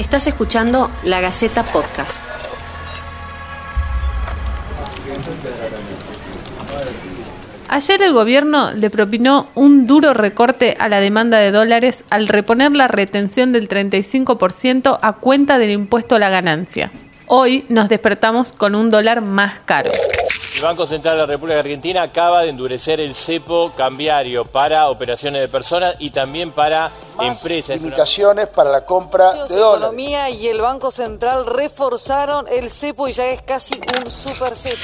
Estás escuchando La Gaceta Podcast. Ayer el gobierno le propinó un duro recorte a la demanda de dólares al reponer la retención del 35% a cuenta del impuesto a la ganancia. Hoy nos despertamos con un dólar más caro. El Banco Central de la República Argentina acaba de endurecer el cepo cambiario para operaciones de personas y también para empresas. Limitaciones para la compra de dólares. Economía y el Banco Central reforzaron el cepo y ya es casi un super cepo.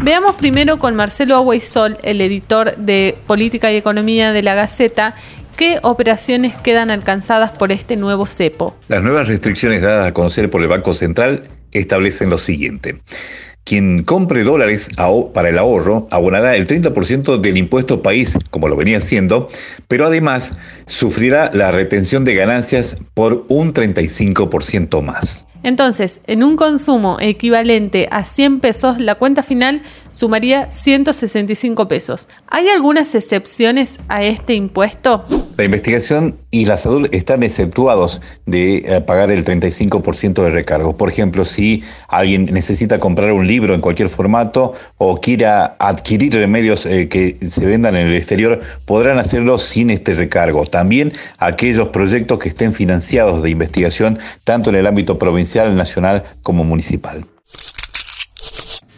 Veamos primero con Marcelo Aguaisol, el editor de Política y Economía de la Gaceta, qué operaciones quedan alcanzadas por este nuevo cepo. Las nuevas restricciones dadas a conocer por el Banco Central establecen lo siguiente. Quien compre dólares para el ahorro abonará el 30% del impuesto país, como lo venía haciendo, pero además sufrirá la retención de ganancias por un 35% más. Entonces, en un consumo equivalente a 100 pesos, la cuenta final sumaría 165 pesos. ¿Hay algunas excepciones a este impuesto? La investigación y la salud están exceptuados de eh, pagar el 35% de recargo. Por ejemplo, si alguien necesita comprar un libro en cualquier formato o quiera adquirir remedios eh, que se vendan en el exterior, podrán hacerlo sin este recargo. También aquellos proyectos que estén financiados de investigación, tanto en el ámbito provincial, nacional como municipal.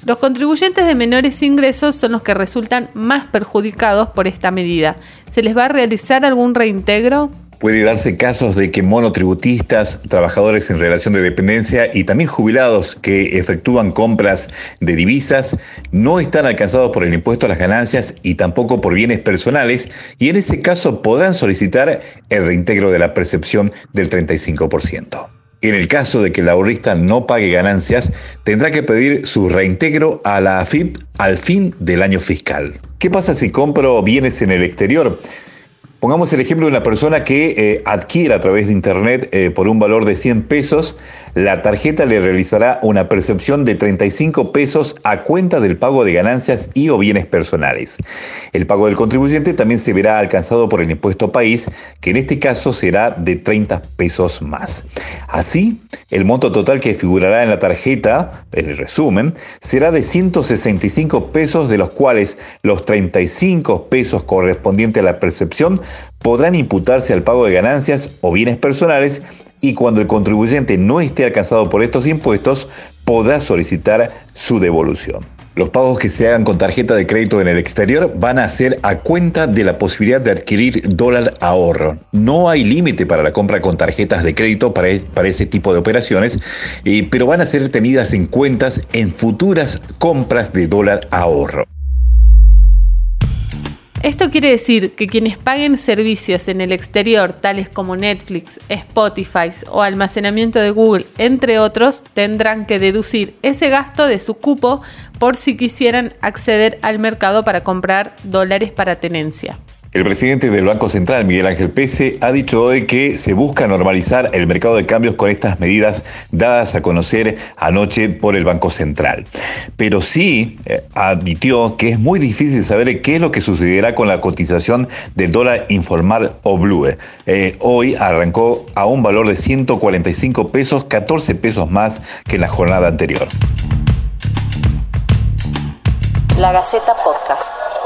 Los contribuyentes de menores ingresos son los que resultan más perjudicados por esta medida. ¿Se les va a realizar algún reintegro? Puede darse casos de que monotributistas, trabajadores en relación de dependencia y también jubilados que efectúan compras de divisas no están alcanzados por el impuesto a las ganancias y tampoco por bienes personales y en ese caso podrán solicitar el reintegro de la percepción del 35%. En el caso de que el ahorrista no pague ganancias, tendrá que pedir su reintegro a la AFIP al fin del año fiscal. ¿Qué pasa si compro bienes en el exterior? Pongamos el ejemplo de una persona que eh, adquiera a través de Internet eh, por un valor de 100 pesos, la tarjeta le realizará una percepción de 35 pesos a cuenta del pago de ganancias y o bienes personales. El pago del contribuyente también se verá alcanzado por el impuesto país, que en este caso será de 30 pesos más. Así, el monto total que figurará en la tarjeta, el resumen, será de 165 pesos, de los cuales los 35 pesos correspondientes a la percepción podrán imputarse al pago de ganancias o bienes personales y cuando el contribuyente no esté alcanzado por estos impuestos, podrá solicitar su devolución. Los pagos que se hagan con tarjeta de crédito en el exterior van a ser a cuenta de la posibilidad de adquirir dólar ahorro. No hay límite para la compra con tarjetas de crédito para, ese tipo de operaciones, eh, pero van a ser tenidas en cuentas en futuras compras de dólar ahorro. Esto quiere decir que quienes paguen servicios en el exterior, tales como Netflix, Spotify o almacenamiento de Google, entre otros, tendrán que deducir ese gasto de su cupo por si quisieran acceder al mercado para comprar dólares para tenencia. El presidente del Banco Central, Miguel Ángel Pese, ha dicho hoy que se busca normalizar el mercado de cambios con estas medidas dadas a conocer anoche por el Banco Central. Pero sí eh, admitió que es muy difícil saber qué es lo que sucederá con la cotización del dólar informal o blue. Eh, hoy arrancó a un valor de 145 pesos, 14 pesos más que en la jornada anterior. La Gaceta Podcast.